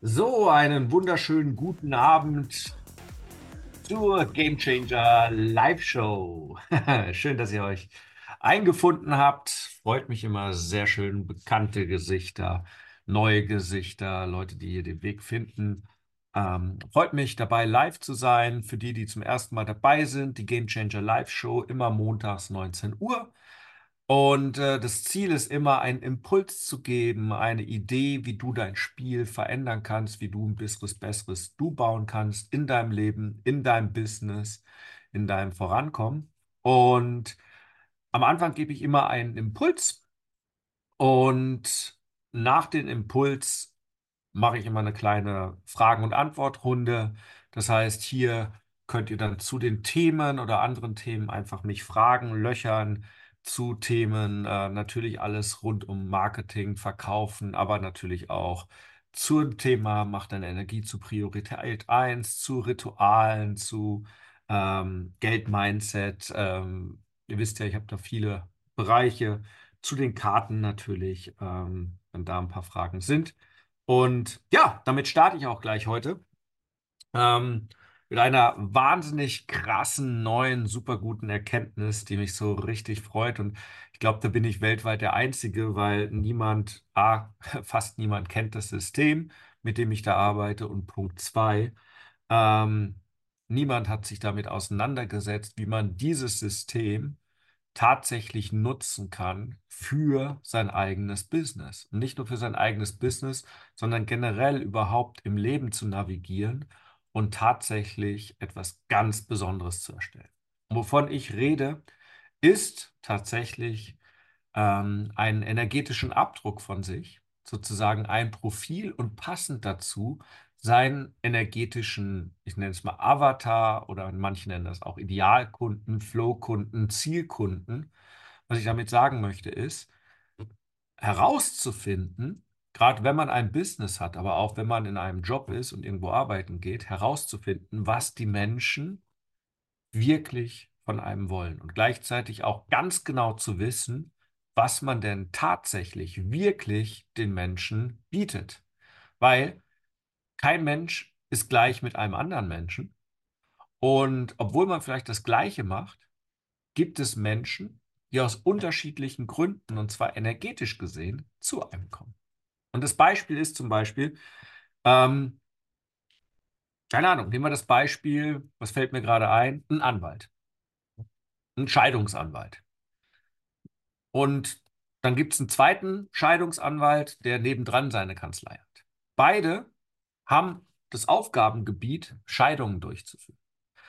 So, einen wunderschönen guten Abend zur Game Changer Live Show. Schön, dass ihr euch eingefunden habt. Freut mich immer sehr schön. Bekannte Gesichter, neue Gesichter, Leute, die hier den Weg finden. Ähm, freut mich dabei live zu sein. Für die, die zum ersten Mal dabei sind, die Game Changer Live Show immer montags 19 Uhr. Und äh, das Ziel ist immer, einen Impuls zu geben, eine Idee, wie du dein Spiel verändern kannst, wie du ein besseres, besseres Du bauen kannst in deinem Leben, in deinem Business, in deinem Vorankommen. Und am Anfang gebe ich immer einen Impuls und nach dem Impuls mache ich immer eine kleine Fragen- und Antwortrunde. Das heißt, hier könnt ihr dann zu den Themen oder anderen Themen einfach mich fragen, löchern zu Themen, äh, natürlich alles rund um Marketing, Verkaufen, aber natürlich auch zum Thema Macht deine Energie zu Priorität 1, zu Ritualen, zu ähm, Geld-Mindset. Ähm, ihr wisst ja, ich habe da viele Bereiche, zu den Karten natürlich, ähm, wenn da ein paar Fragen sind. Und ja, damit starte ich auch gleich heute. Ähm, mit einer wahnsinnig krassen, neuen, super guten Erkenntnis, die mich so richtig freut. Und ich glaube, da bin ich weltweit der Einzige, weil niemand, A, fast niemand kennt das System, mit dem ich da arbeite. Und Punkt zwei, ähm, niemand hat sich damit auseinandergesetzt, wie man dieses System tatsächlich nutzen kann für sein eigenes Business. Und nicht nur für sein eigenes Business, sondern generell überhaupt im Leben zu navigieren und tatsächlich etwas ganz Besonderes zu erstellen. Wovon ich rede, ist tatsächlich ähm, einen energetischen Abdruck von sich, sozusagen ein Profil und passend dazu seinen energetischen, ich nenne es mal Avatar oder manche nennen das auch Idealkunden, Flowkunden, Zielkunden. Was ich damit sagen möchte, ist herauszufinden, gerade wenn man ein Business hat, aber auch wenn man in einem Job ist und irgendwo arbeiten geht, herauszufinden, was die Menschen wirklich von einem wollen und gleichzeitig auch ganz genau zu wissen, was man denn tatsächlich wirklich den Menschen bietet. Weil kein Mensch ist gleich mit einem anderen Menschen. Und obwohl man vielleicht das Gleiche macht, gibt es Menschen, die aus unterschiedlichen Gründen, und zwar energetisch gesehen, zu einem kommen. Und das Beispiel ist zum Beispiel, ähm, keine Ahnung, nehmen wir das Beispiel, was fällt mir gerade ein? Ein Anwalt. Ein Scheidungsanwalt. Und dann gibt es einen zweiten Scheidungsanwalt, der nebendran seine Kanzlei hat. Beide haben das Aufgabengebiet, Scheidungen durchzuführen.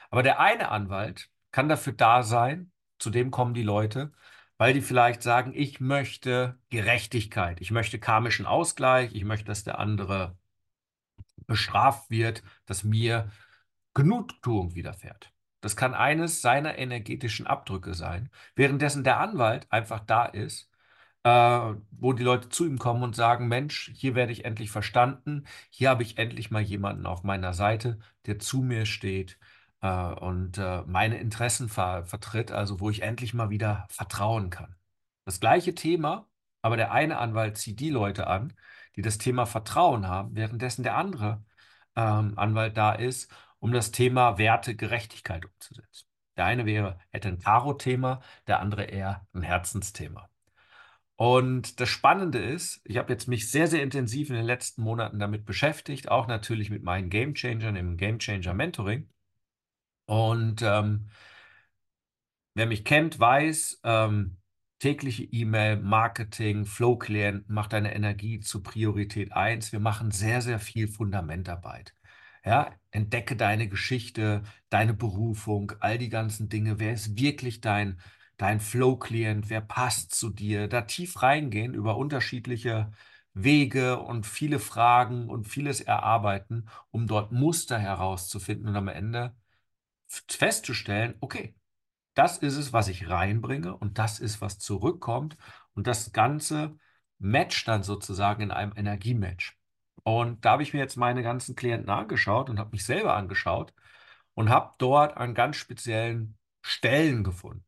Aber der eine Anwalt kann dafür da sein, zu dem kommen die Leute, weil die vielleicht sagen, ich möchte Gerechtigkeit, ich möchte karmischen Ausgleich, ich möchte, dass der andere bestraft wird, dass mir Genugtuung widerfährt. Das kann eines seiner energetischen Abdrücke sein, währenddessen der Anwalt einfach da ist, äh, wo die Leute zu ihm kommen und sagen, Mensch, hier werde ich endlich verstanden, hier habe ich endlich mal jemanden auf meiner Seite, der zu mir steht äh, und äh, meine Interessen ver vertritt, also wo ich endlich mal wieder vertrauen kann. Das gleiche Thema, aber der eine Anwalt zieht die Leute an, die das Thema Vertrauen haben, währenddessen der andere ähm, Anwalt da ist, um das Thema Werte, Gerechtigkeit umzusetzen. Der eine wäre, hätte ein Karo-Thema, der andere eher ein Herzensthema. Und das Spannende ist, ich habe jetzt mich sehr, sehr intensiv in den letzten Monaten damit beschäftigt, auch natürlich mit meinen Game Changern im Game Changer Mentoring. Und ähm, wer mich kennt, weiß, ähm, tägliche E-Mail, Marketing, Flow-Klienten, macht deine Energie zu Priorität 1. Wir machen sehr, sehr viel Fundamentarbeit. Ja, entdecke deine Geschichte, deine Berufung, all die ganzen Dinge. Wer ist wirklich dein, dein Flow-Klient? Wer passt zu dir? Da tief reingehen über unterschiedliche Wege und viele Fragen und vieles erarbeiten, um dort Muster herauszufinden und am Ende festzustellen, okay, das ist es, was ich reinbringe und das ist, was zurückkommt. Und das Ganze matcht dann sozusagen in einem Energiematch. Und da habe ich mir jetzt meine ganzen Klienten angeschaut und habe mich selber angeschaut und habe dort an ganz speziellen Stellen gefunden.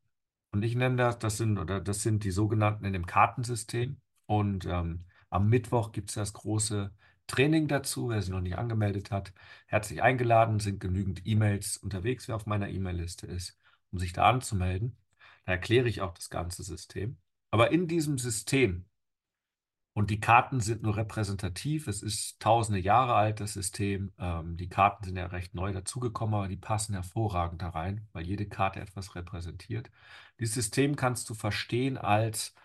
Und ich nenne das, das sind, oder das sind die sogenannten in dem Kartensystem. Und ähm, am Mittwoch gibt es das große Training dazu. Wer sich noch nicht angemeldet hat, herzlich eingeladen. Sind genügend E-Mails unterwegs, wer auf meiner E-Mail-Liste ist, um sich da anzumelden. Da erkläre ich auch das ganze System. Aber in diesem System, und die Karten sind nur repräsentativ, es ist tausende Jahre alt, das System. Ähm, die Karten sind ja recht neu dazugekommen, aber die passen hervorragend da rein, weil jede Karte etwas repräsentiert. Dieses System kannst du verstehen als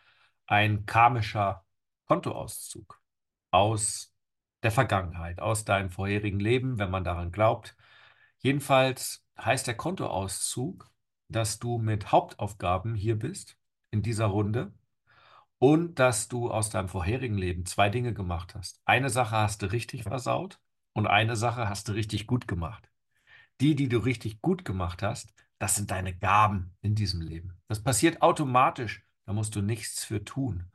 ein karmischer Kontoauszug aus der Vergangenheit, aus deinem vorherigen Leben, wenn man daran glaubt. Jedenfalls heißt der Kontoauszug, dass du mit Hauptaufgaben hier bist in dieser Runde und dass du aus deinem vorherigen Leben zwei Dinge gemacht hast. Eine Sache hast du richtig versaut und eine Sache hast du richtig gut gemacht. Die, die du richtig gut gemacht hast, das sind deine Gaben in diesem Leben. Das passiert automatisch, da musst du nichts für tun.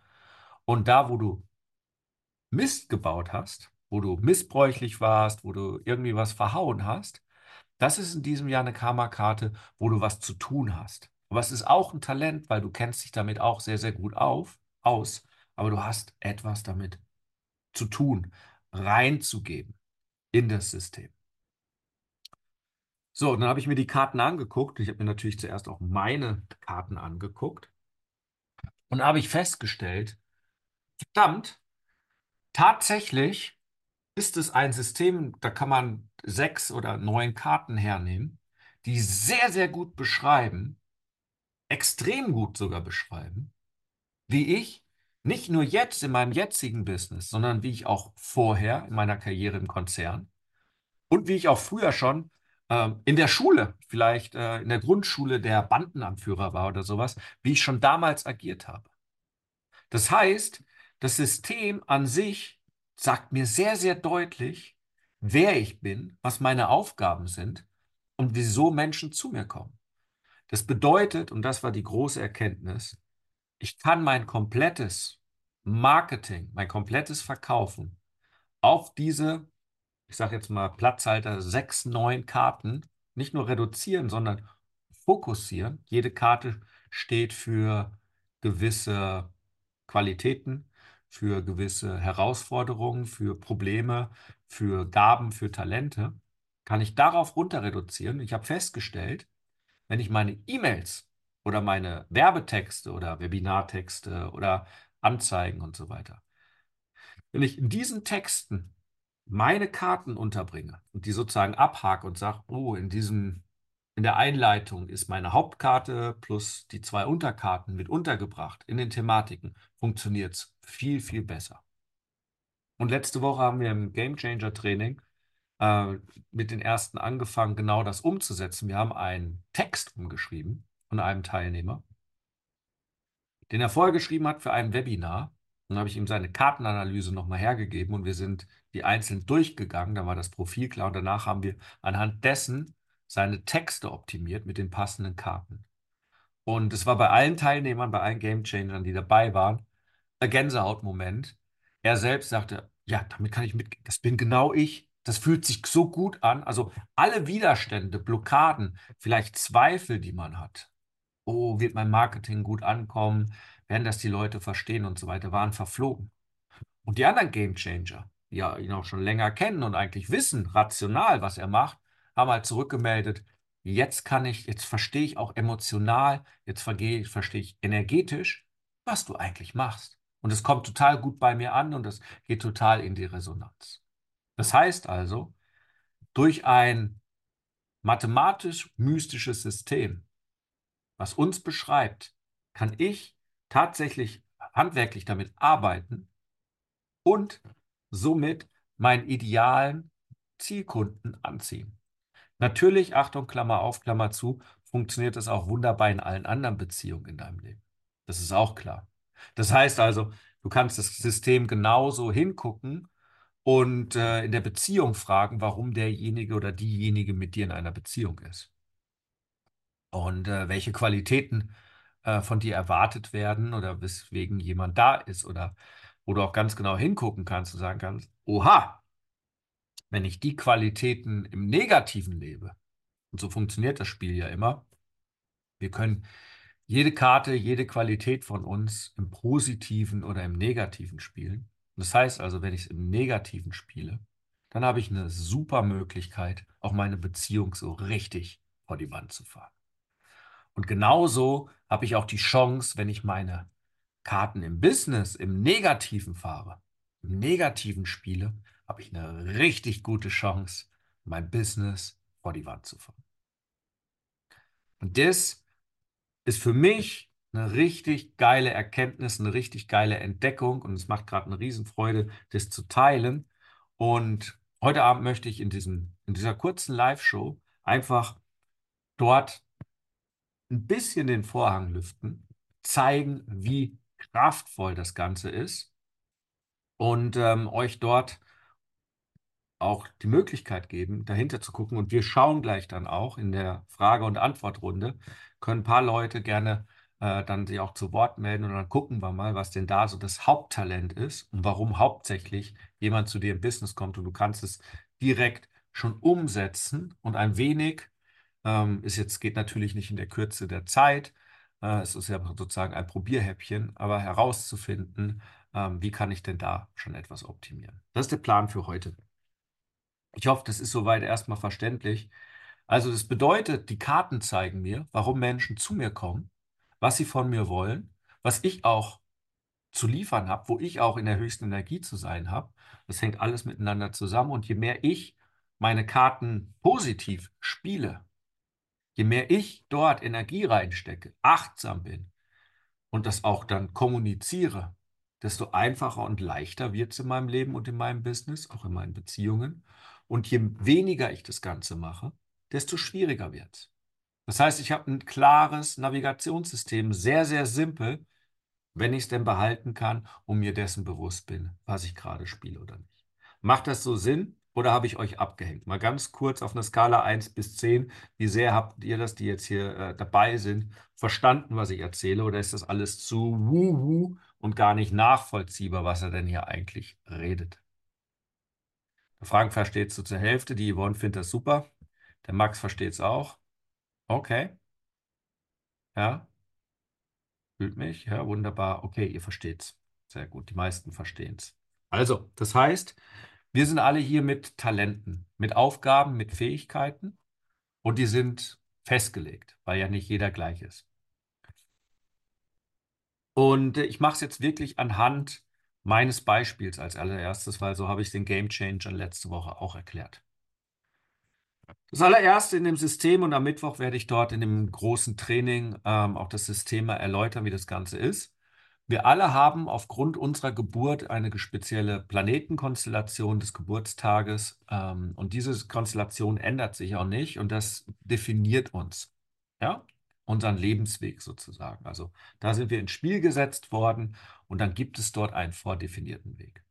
Und da, wo du Mist gebaut hast, wo du missbräuchlich warst, wo du irgendwie was verhauen hast, das ist in diesem Jahr eine Karma-Karte, wo du was zu tun hast. Aber es ist auch ein Talent, weil du kennst dich damit auch sehr, sehr gut auf, aus, aber du hast etwas damit zu tun, reinzugeben in das System. So, dann habe ich mir die Karten angeguckt. Ich habe mir natürlich zuerst auch meine Karten angeguckt. Und habe ich festgestellt, verdammt, tatsächlich ist es ein System, da kann man sechs oder neun Karten hernehmen, die sehr, sehr gut beschreiben, extrem gut sogar beschreiben, wie ich nicht nur jetzt in meinem jetzigen Business, sondern wie ich auch vorher in meiner Karriere im Konzern und wie ich auch früher schon äh, in der Schule, vielleicht äh, in der Grundschule der Bandenanführer war oder sowas, wie ich schon damals agiert habe. Das heißt, das System an sich sagt mir sehr, sehr deutlich, wer ich bin, was meine Aufgaben sind und wieso Menschen zu mir kommen. Das bedeutet, und das war die große Erkenntnis, ich kann mein komplettes Marketing, mein komplettes Verkaufen auf diese, ich sage jetzt mal Platzhalter, sechs, neun Karten nicht nur reduzieren, sondern fokussieren. Jede Karte steht für gewisse Qualitäten, für gewisse Herausforderungen, für Probleme, für Gaben, für Talente, kann ich darauf runter reduzieren. Ich habe festgestellt, wenn ich meine E-Mails oder meine Werbetexte oder Webinartexte oder Anzeigen und so weiter, wenn ich in diesen Texten meine Karten unterbringe und die sozusagen abhake und sage, oh, in diesem in der Einleitung ist meine Hauptkarte plus die zwei Unterkarten mit untergebracht in den Thematiken. Funktioniert es viel, viel besser. Und letzte Woche haben wir im Game Changer Training äh, mit den ersten angefangen, genau das umzusetzen. Wir haben einen Text umgeschrieben von einem Teilnehmer, den er vorher geschrieben hat für ein Webinar. Dann habe ich ihm seine Kartenanalyse nochmal hergegeben und wir sind die einzeln durchgegangen. Da war das Profil klar und danach haben wir anhand dessen seine Texte optimiert mit den passenden Karten. Und es war bei allen Teilnehmern, bei allen Game Changern, die dabei waren, Gänsehautmoment. Er selbst sagte, ja, damit kann ich mitgehen. Das bin genau ich. Das fühlt sich so gut an. Also alle Widerstände, Blockaden, vielleicht Zweifel, die man hat. Oh, wird mein Marketing gut ankommen? Werden das die Leute verstehen und so weiter, waren verflogen. Und die anderen Game Changer, die ja ihn auch schon länger kennen und eigentlich wissen, rational, was er macht, haben halt zurückgemeldet, jetzt kann ich, jetzt verstehe ich auch emotional, jetzt verstehe ich energetisch, was du eigentlich machst. Und es kommt total gut bei mir an und es geht total in die Resonanz. Das heißt also, durch ein mathematisch-mystisches System, was uns beschreibt, kann ich tatsächlich handwerklich damit arbeiten und somit meinen idealen Zielkunden anziehen. Natürlich, Achtung, Klammer auf, Klammer zu, funktioniert das auch wunderbar in allen anderen Beziehungen in deinem Leben. Das ist auch klar. Das heißt also, du kannst das System genauso hingucken und äh, in der Beziehung fragen, warum derjenige oder diejenige mit dir in einer Beziehung ist. Und äh, welche Qualitäten äh, von dir erwartet werden oder weswegen jemand da ist oder wo du auch ganz genau hingucken kannst und sagen kannst, oha, wenn ich die Qualitäten im Negativen lebe, und so funktioniert das Spiel ja immer, wir können jede Karte, jede Qualität von uns im Positiven oder im Negativen spielen. Das heißt also, wenn ich es im Negativen spiele, dann habe ich eine super Möglichkeit, auch meine Beziehung so richtig vor die Wand zu fahren. Und genauso habe ich auch die Chance, wenn ich meine Karten im Business im Negativen fahre, im Negativen spiele, habe ich eine richtig gute Chance, mein Business vor die Wand zu fahren. Und das ist für mich eine richtig geile Erkenntnis, eine richtig geile Entdeckung und es macht gerade eine Riesenfreude, das zu teilen. Und heute Abend möchte ich in, diesem, in dieser kurzen Live-Show einfach dort ein bisschen den Vorhang lüften, zeigen, wie kraftvoll das Ganze ist und ähm, euch dort auch die Möglichkeit geben, dahinter zu gucken. Und wir schauen gleich dann auch in der Frage- und Antwortrunde, können ein paar Leute gerne äh, dann sich auch zu Wort melden und dann gucken wir mal, was denn da so das Haupttalent ist und warum hauptsächlich jemand zu dir im Business kommt und du kannst es direkt schon umsetzen und ein wenig, ähm, ist jetzt, geht natürlich nicht in der Kürze der Zeit, äh, es ist ja sozusagen ein Probierhäppchen, aber herauszufinden, ähm, wie kann ich denn da schon etwas optimieren. Das ist der Plan für heute. Ich hoffe, das ist soweit erstmal verständlich. Also das bedeutet, die Karten zeigen mir, warum Menschen zu mir kommen, was sie von mir wollen, was ich auch zu liefern habe, wo ich auch in der höchsten Energie zu sein habe. Das hängt alles miteinander zusammen. Und je mehr ich meine Karten positiv spiele, je mehr ich dort Energie reinstecke, achtsam bin und das auch dann kommuniziere, desto einfacher und leichter wird es in meinem Leben und in meinem Business, auch in meinen Beziehungen. Und je weniger ich das Ganze mache, desto schwieriger wird es. Das heißt, ich habe ein klares Navigationssystem, sehr, sehr simpel, wenn ich es denn behalten kann und mir dessen bewusst bin, was ich gerade spiele oder nicht. Macht das so Sinn oder habe ich euch abgehängt? Mal ganz kurz auf einer Skala 1 bis 10. Wie sehr habt ihr das, die jetzt hier äh, dabei sind, verstanden, was ich erzähle? Oder ist das alles zu wuhu und gar nicht nachvollziehbar, was er denn hier eigentlich redet? Der Frank versteht es so zur Hälfte, die Yvonne findet das super. Der Max versteht es auch. Okay. Ja. Fühlt mich. Ja, wunderbar. Okay, ihr versteht es. Sehr gut. Die meisten verstehen es. Also, das heißt, wir sind alle hier mit Talenten, mit Aufgaben, mit Fähigkeiten und die sind festgelegt, weil ja nicht jeder gleich ist. Und äh, ich mache es jetzt wirklich anhand meines Beispiels als allererstes, weil so habe ich den Game Changer letzte Woche auch erklärt. Das allererste in dem System und am Mittwoch werde ich dort in dem großen Training ähm, auch das System erläutern, wie das Ganze ist. Wir alle haben aufgrund unserer Geburt eine spezielle Planetenkonstellation des Geburtstages ähm, und diese Konstellation ändert sich auch nicht und das definiert uns, ja, unseren Lebensweg sozusagen. Also da sind wir ins Spiel gesetzt worden und dann gibt es dort einen vordefinierten Weg.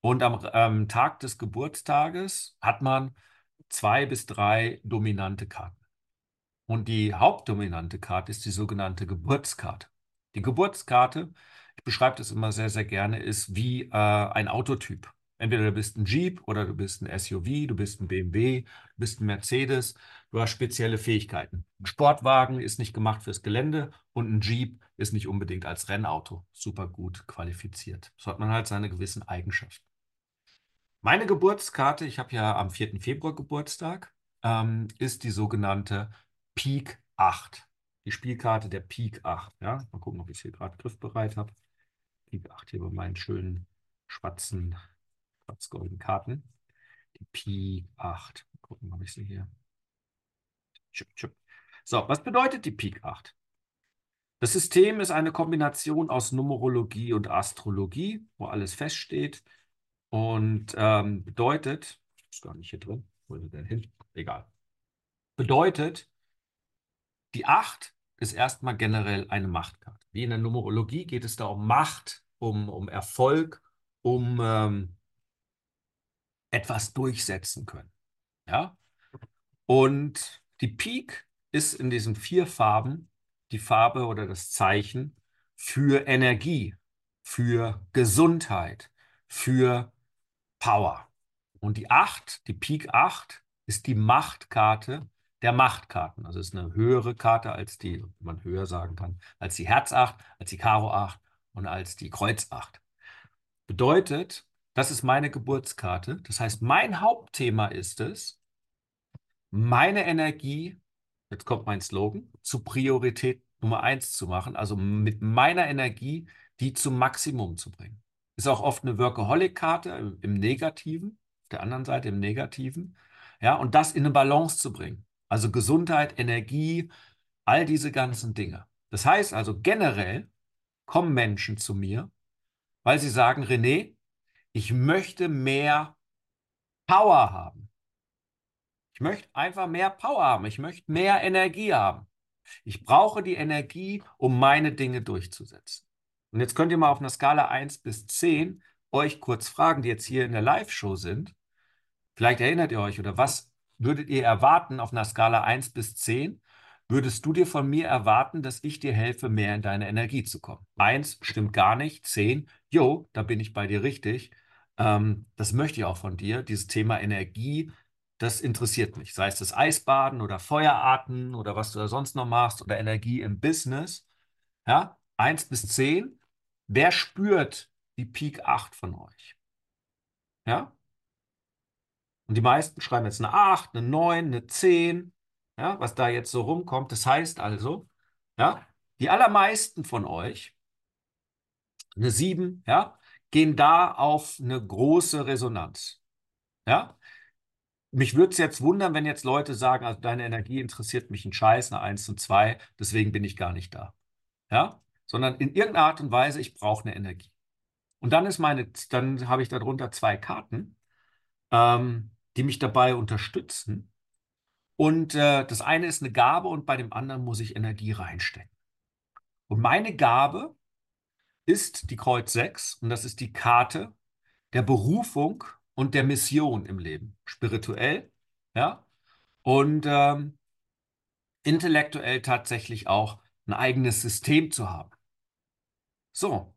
Und am ähm, Tag des Geburtstages hat man zwei bis drei dominante Karten. Und die hauptdominante Karte ist die sogenannte Geburtskarte. Die Geburtskarte, ich beschreibe das immer sehr, sehr gerne, ist wie äh, ein Autotyp. Entweder du bist ein Jeep oder du bist ein SUV, du bist ein BMW, du bist ein Mercedes, du hast spezielle Fähigkeiten. Ein Sportwagen ist nicht gemacht fürs Gelände und ein Jeep ist nicht unbedingt als Rennauto super gut qualifiziert. So hat man halt seine gewissen Eigenschaften. Meine Geburtskarte, ich habe ja am 4. Februar Geburtstag, ähm, ist die sogenannte Peak 8. Die Spielkarte der Peak 8. Ja? Mal gucken, ob ich es hier gerade griffbereit habe. Peak 8 hier bei meinen schönen schwarzen, schwarz-goldenen Karten. Die Peak 8. Mal gucken, ob ich sie hier. So, was bedeutet die Peak 8? Das System ist eine Kombination aus Numerologie und Astrologie, wo alles feststeht. Und ähm, bedeutet, ist gar nicht hier drin, wo ist er denn hin? Egal. Bedeutet, die 8 ist erstmal generell eine Machtkarte. Wie in der Numerologie geht es da um Macht, um, um Erfolg, um ähm, etwas durchsetzen können. Ja? Und die Pik ist in diesen vier Farben die Farbe oder das Zeichen für Energie, für Gesundheit, für Power. Und die 8, die Pik 8, ist die Machtkarte der Machtkarten. Also ist eine höhere Karte als die, man höher sagen kann, als die Herz 8, als die Karo 8 und als die Kreuz 8. Bedeutet, das ist meine Geburtskarte. Das heißt, mein Hauptthema ist es, meine Energie, jetzt kommt mein Slogan, zu Priorität Nummer eins zu machen, also mit meiner Energie die zum Maximum zu bringen. Ist auch oft eine Workaholic-Karte im, Negativen, auf der anderen Seite im Negativen. Ja, und das in eine Balance zu bringen. Also Gesundheit, Energie, all diese ganzen Dinge. Das heißt also generell kommen Menschen zu mir, weil sie sagen, René, ich möchte mehr Power haben. Ich möchte einfach mehr Power haben. Ich möchte mehr Energie haben. Ich brauche die Energie, um meine Dinge durchzusetzen. Und jetzt könnt ihr mal auf einer Skala 1 bis 10 euch kurz fragen, die jetzt hier in der Live-Show sind. Vielleicht erinnert ihr euch oder was würdet ihr erwarten auf einer Skala 1 bis 10? Würdest du dir von mir erwarten, dass ich dir helfe, mehr in deine Energie zu kommen? 1 stimmt gar nicht. 10, jo, da bin ich bei dir richtig. Ähm, das möchte ich auch von dir. Dieses Thema Energie, das interessiert mich. Sei es das Eisbaden oder Feuerarten oder was du da sonst noch machst oder Energie im Business. Ja, 1 bis 10. Wer spürt die Peak 8 von euch? Ja? Und die meisten schreiben jetzt eine 8, eine 9, eine 10, ja, was da jetzt so rumkommt. Das heißt also, ja, die allermeisten von euch, eine 7, ja, gehen da auf eine große Resonanz. Ja? Mich würde es jetzt wundern, wenn jetzt Leute sagen, also deine Energie interessiert mich ein Scheiß, eine 1 und 2, deswegen bin ich gar nicht da. Ja? Sondern in irgendeiner Art und Weise, ich brauche eine Energie. Und dann ist meine, dann habe ich darunter zwei Karten, ähm, die mich dabei unterstützen. Und äh, das eine ist eine Gabe und bei dem anderen muss ich Energie reinstecken. Und meine Gabe ist die Kreuz 6 und das ist die Karte der Berufung und der Mission im Leben. Spirituell, ja, und ähm, intellektuell tatsächlich auch ein eigenes System zu haben. So.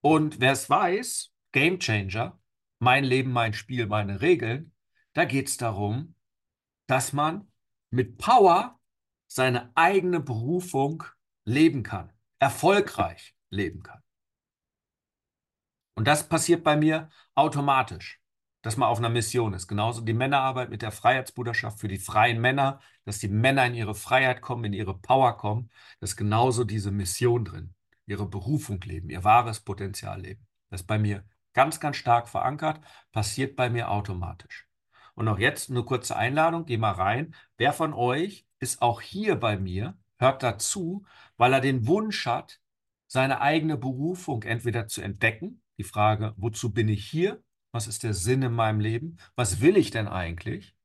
Und wer es weiß, Game Changer, mein Leben, mein Spiel, meine Regeln, da geht es darum, dass man mit Power seine eigene Berufung leben kann, erfolgreich leben kann. Und das passiert bei mir automatisch, dass man auf einer Mission ist. Genauso die Männerarbeit mit der Freiheitsbruderschaft für die freien Männer, dass die Männer in ihre Freiheit kommen, in ihre Power kommen. Das ist genauso diese Mission drin. Ihre Berufung leben, ihr wahres Potenzial leben. Das ist bei mir ganz, ganz stark verankert, passiert bei mir automatisch. Und auch jetzt eine kurze Einladung, geh mal rein. Wer von euch ist auch hier bei mir, hört dazu, weil er den Wunsch hat, seine eigene Berufung entweder zu entdecken, die Frage, wozu bin ich hier? Was ist der Sinn in meinem Leben? Was will ich denn eigentlich?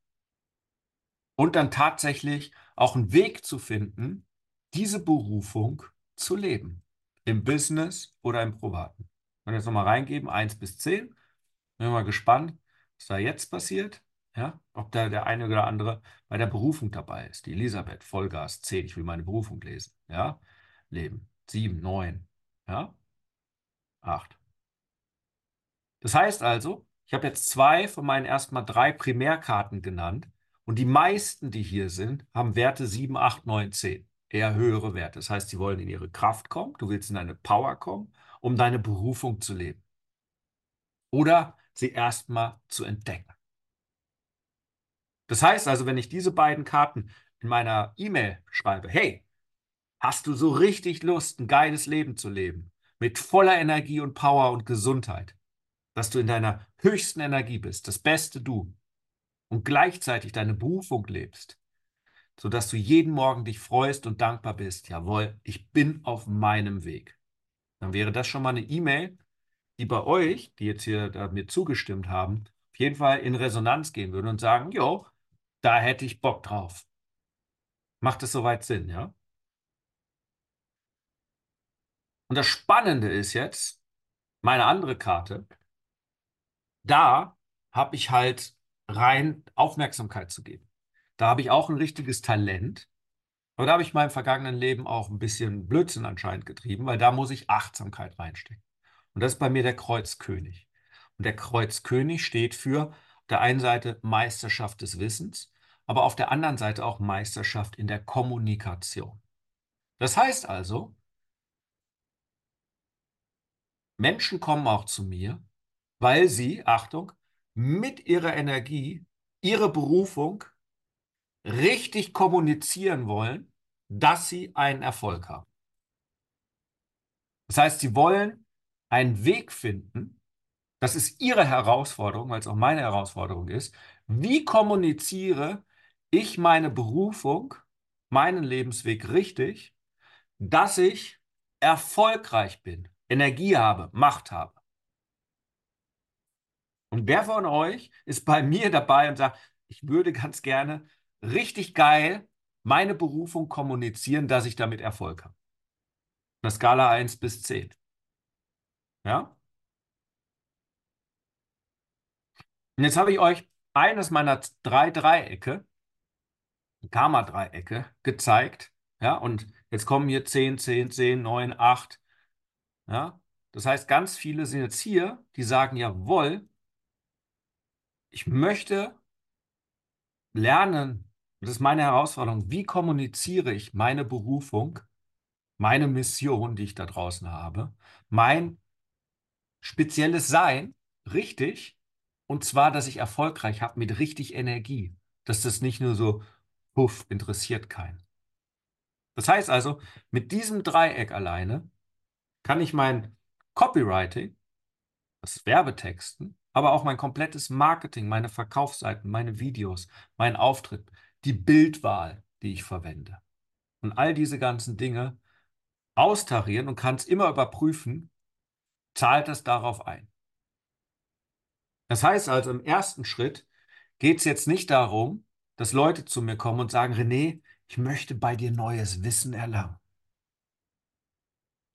Und dann tatsächlich auch einen Weg zu finden, diese Berufung zu leben. Im Business oder im Privaten. Wenn wir jetzt nochmal reingeben, 1 bis 10. Bin mal gespannt, was da jetzt passiert. Ja, ob da der eine oder andere bei der Berufung dabei ist. Die Elisabeth, Vollgas, 10, ich will meine Berufung lesen. Ja, Leben. 7, 9, ja, 8. Das heißt also, ich habe jetzt zwei von meinen erstmal drei Primärkarten genannt und die meisten, die hier sind, haben Werte 7, 8, 9, 10. Eher höhere Werte. Das heißt, sie wollen in ihre Kraft kommen, du willst in deine Power kommen, um deine Berufung zu leben. Oder sie erstmal zu entdecken. Das heißt also, wenn ich diese beiden Karten in meiner E-Mail schreibe, hey, hast du so richtig Lust, ein geiles Leben zu leben, mit voller Energie und Power und Gesundheit, dass du in deiner höchsten Energie bist, das beste Du, und gleichzeitig deine Berufung lebst, sodass du jeden Morgen dich freust und dankbar bist, jawohl, ich bin auf meinem Weg. Dann wäre das schon mal eine E-Mail, die bei euch, die jetzt hier mir zugestimmt haben, auf jeden Fall in Resonanz gehen würde und sagen, jo, da hätte ich Bock drauf. Macht es soweit Sinn, ja? Und das Spannende ist jetzt, meine andere Karte, da habe ich halt rein Aufmerksamkeit zu geben. Da habe ich auch ein richtiges Talent. Aber da habe ich in meinem vergangenen Leben auch ein bisschen Blödsinn anscheinend getrieben, weil da muss ich Achtsamkeit reinstecken. Und das ist bei mir der Kreuzkönig. Und der Kreuzkönig steht für auf der einen Seite Meisterschaft des Wissens, aber auf der anderen Seite auch Meisterschaft in der Kommunikation. Das heißt also, Menschen kommen auch zu mir, weil sie, Achtung, mit ihrer Energie ihre Berufung richtig kommunizieren wollen, dass sie einen Erfolg haben. Das heißt, sie wollen einen Weg finden, das ist ihre Herausforderung, weil es auch meine Herausforderung ist, wie kommuniziere ich meine Berufung, meinen Lebensweg richtig, dass ich erfolgreich bin, Energie habe, Macht habe. Und wer von euch ist bei mir dabei und sagt, ich würde ganz gerne richtig geil meine Berufung kommunizieren, dass ich damit Erfolg habe? Eine Skala 1 bis 10. Ja? Und jetzt habe ich euch eines meiner drei Dreiecke, Karma-Dreiecke, gezeigt. Ja, und jetzt kommen hier 10, 10, 10, 9, 8. Ja, das heißt, ganz viele sind jetzt hier, die sagen, jawohl, ich möchte lernen, das ist meine Herausforderung, wie kommuniziere ich meine Berufung, meine Mission, die ich da draußen habe, mein spezielles Sein richtig, und zwar, dass ich erfolgreich habe mit richtig Energie, dass das nicht nur so, puff, interessiert keinen. Das heißt also, mit diesem Dreieck alleine kann ich mein Copywriting, das Werbetexten, aber auch mein komplettes Marketing, meine Verkaufsseiten, meine Videos, mein Auftritt, die Bildwahl, die ich verwende und all diese ganzen Dinge austarieren und kann es immer überprüfen, zahlt das darauf ein. Das heißt also, im ersten Schritt geht es jetzt nicht darum, dass Leute zu mir kommen und sagen, René, ich möchte bei dir neues Wissen erlangen.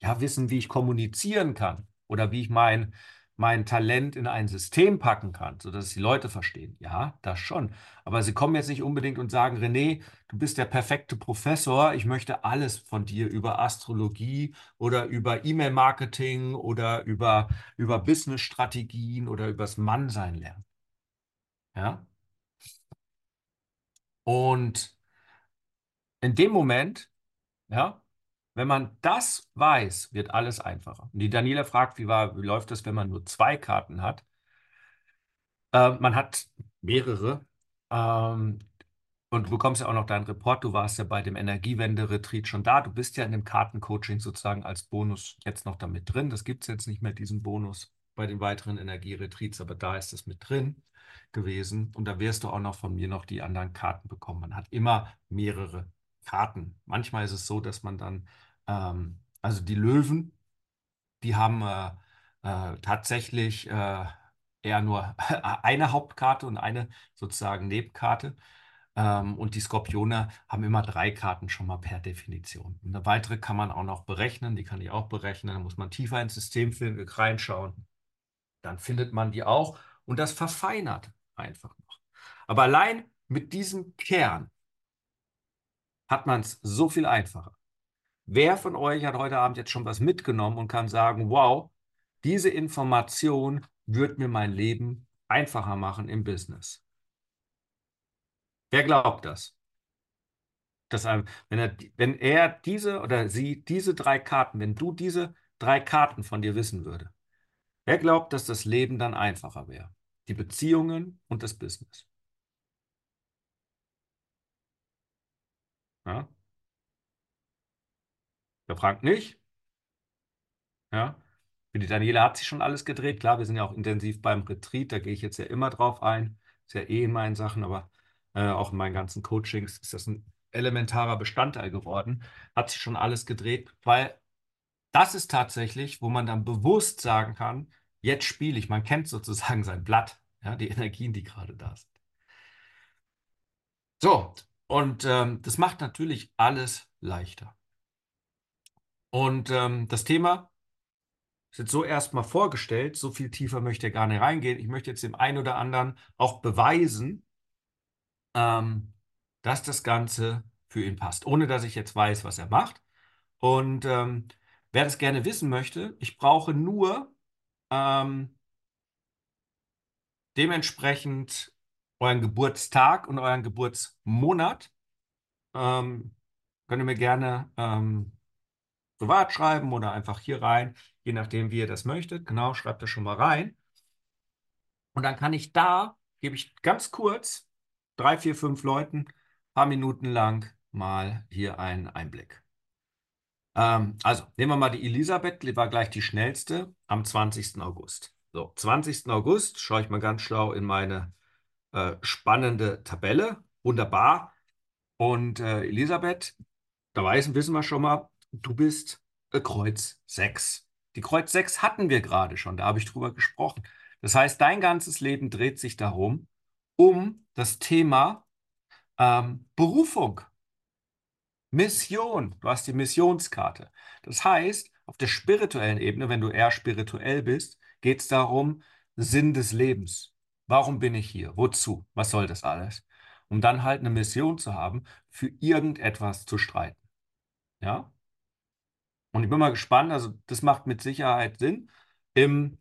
Ja, wissen, wie ich kommunizieren kann oder wie ich mein mein Talent in ein System packen kann, sodass die Leute verstehen. Ja, das schon. Aber sie kommen jetzt nicht unbedingt und sagen, René, du bist der perfekte Professor, ich möchte alles von dir über Astrologie oder über E-Mail-Marketing oder über, über Business-Strategien oder übers Mannsein lernen. Ja? Und in dem Moment, ja, wenn man das weiß, wird alles einfacher. Und die Daniela fragt, wie, war, wie läuft das, wenn man nur zwei Karten hat? Äh, man hat mehrere. Ähm, und du bekommst ja auch noch deinen Report. Du warst ja bei dem Energiewende-Retreat schon da. Du bist ja in dem Kartencoaching sozusagen als Bonus jetzt noch damit drin. Das gibt es jetzt nicht mehr, diesen Bonus bei den weiteren Energieretreats, aber da ist es mit drin gewesen. Und da wirst du auch noch von mir noch die anderen Karten bekommen. Man hat immer mehrere Karten. Manchmal ist es so, dass man dann ähm, also die Löwen, die haben äh, äh, tatsächlich äh, eher nur eine Hauptkarte und eine sozusagen Nebenkarte. Ähm, und die Skorpione haben immer drei Karten schon mal per Definition. Eine weitere kann man auch noch berechnen, die kann ich auch berechnen. Da muss man tiefer ins System reinschauen. Dann findet man die auch und das verfeinert einfach noch. Aber allein mit diesem Kern hat man es so viel einfacher. Wer von euch hat heute Abend jetzt schon was mitgenommen und kann sagen, wow, diese Information wird mir mein Leben einfacher machen im Business? Wer glaubt das? Dass wenn, er, wenn er diese oder sie diese drei Karten, wenn du diese drei Karten von dir wissen würde, wer glaubt, dass das Leben dann einfacher wäre? Die Beziehungen und das Business. Ja? Der Frank nicht. Ja. Für die Daniela hat sich schon alles gedreht. Klar, wir sind ja auch intensiv beim Retreat, da gehe ich jetzt ja immer drauf ein. Ist ja eh in meinen Sachen, aber äh, auch in meinen ganzen Coachings ist das ein elementarer Bestandteil geworden. Hat sich schon alles gedreht, weil das ist tatsächlich, wo man dann bewusst sagen kann, jetzt spiele ich. Man kennt sozusagen sein Blatt, ja, die Energien, die gerade da sind. So, und ähm, das macht natürlich alles leichter. Und ähm, das Thema ist jetzt so erstmal vorgestellt, so viel tiefer möchte ich gar nicht reingehen. Ich möchte jetzt dem einen oder anderen auch beweisen, ähm, dass das Ganze für ihn passt, ohne dass ich jetzt weiß, was er macht. Und ähm, wer das gerne wissen möchte, ich brauche nur ähm, dementsprechend euren Geburtstag und euren Geburtsmonat. Ähm, könnt ihr mir gerne ähm, privat schreiben oder einfach hier rein, je nachdem, wie ihr das möchtet. Genau, schreibt das schon mal rein. Und dann kann ich da, gebe ich ganz kurz, drei, vier, fünf Leuten, paar Minuten lang mal hier einen Einblick. Ähm, also nehmen wir mal die Elisabeth, die war gleich die schnellste am 20. August. So, 20. August schaue ich mal ganz schlau in meine äh, spannende Tabelle. Wunderbar. Und äh, Elisabeth, da weiß, wissen wir schon mal, du bist Kreuz 6. Die Kreuz 6 hatten wir gerade schon, da habe ich drüber gesprochen. Das heißt, dein ganzes Leben dreht sich darum, um das Thema ähm, Berufung. Mission. Du hast die Missionskarte. Das heißt, auf der spirituellen Ebene, wenn du eher spirituell bist, geht es darum, Sinn des Lebens. Warum bin ich hier? Wozu? Was soll das alles? Um dann halt eine Mission zu haben, für irgendetwas zu streiten. Ja? Und ich bin mal gespannt, also das macht mit Sicherheit Sinn. Im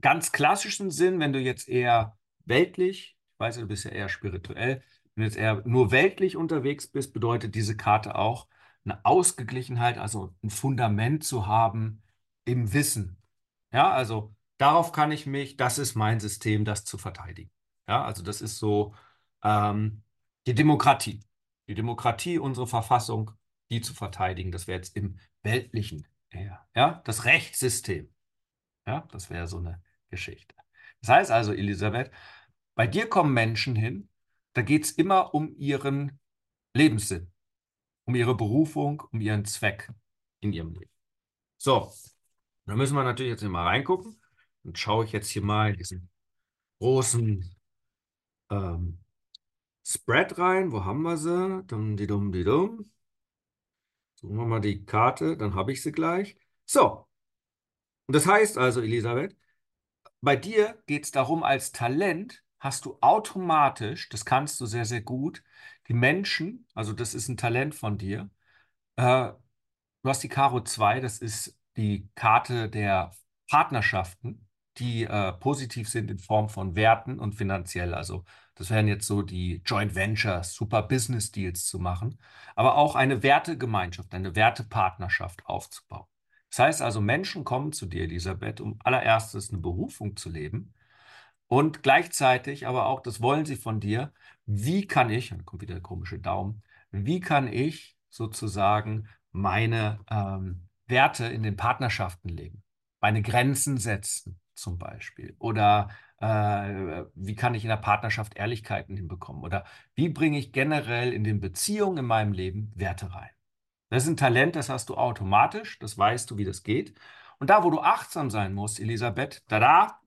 ganz klassischen Sinn, wenn du jetzt eher weltlich, ich weiß, du bist ja eher spirituell, wenn du jetzt eher nur weltlich unterwegs bist, bedeutet diese Karte auch eine Ausgeglichenheit, also ein Fundament zu haben im Wissen. Ja, also darauf kann ich mich, das ist mein System, das zu verteidigen. Ja, also das ist so ähm, die Demokratie. Die Demokratie, unsere Verfassung, die zu verteidigen, das wäre jetzt im weltlichen eher. Ja, das Rechtssystem. Ja, das wäre so eine Geschichte. Das heißt also, Elisabeth, bei dir kommen Menschen hin, da geht es immer um ihren Lebenssinn, um ihre Berufung, um ihren Zweck in ihrem Leben. So, da müssen wir natürlich jetzt mal reingucken. Dann schaue ich jetzt hier mal in diesen großen ähm, Spread rein. Wo haben wir sie? Dum, die dum, die dum. Suchen wir mal die Karte, dann habe ich sie gleich. So, und das heißt also, Elisabeth, bei dir geht es darum, als Talent hast du automatisch, das kannst du sehr, sehr gut, die Menschen, also das ist ein Talent von dir, äh, du hast die Karo 2, das ist die Karte der Partnerschaften, die äh, positiv sind in Form von Werten und finanziell. Also das wären jetzt so die Joint Ventures, Super Business Deals zu machen, aber auch eine Wertegemeinschaft, eine Wertepartnerschaft aufzubauen. Das heißt also, Menschen kommen zu dir, Elisabeth, um allererstes eine Berufung zu leben und gleichzeitig aber auch, das wollen sie von dir, wie kann ich, dann kommt wieder der komische Daumen, wie kann ich sozusagen meine ähm, Werte in den Partnerschaften legen, meine Grenzen setzen zum Beispiel oder äh, wie kann ich in der Partnerschaft Ehrlichkeiten hinbekommen oder wie bringe ich generell in den Beziehungen in meinem Leben Werte rein. Das ist ein Talent, das hast du automatisch, das weißt du, wie das geht. Und da, wo du achtsam sein musst, Elisabeth, da,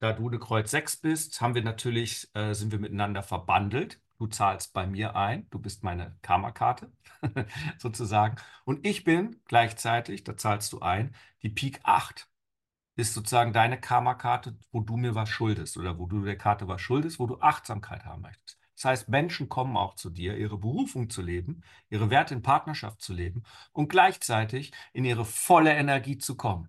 da du eine Kreuz 6 bist, haben wir natürlich, äh, sind wir miteinander verbandelt. Du zahlst bei mir ein, du bist meine Karma-Karte sozusagen. Und ich bin gleichzeitig, da zahlst du ein, die Pik 8 ist sozusagen deine Karma-Karte, wo du mir was schuldest oder wo du der Karte was schuldest, wo du Achtsamkeit haben möchtest. Das heißt, Menschen kommen auch zu dir, ihre Berufung zu leben, ihre Werte in Partnerschaft zu leben und gleichzeitig in ihre volle Energie zu kommen.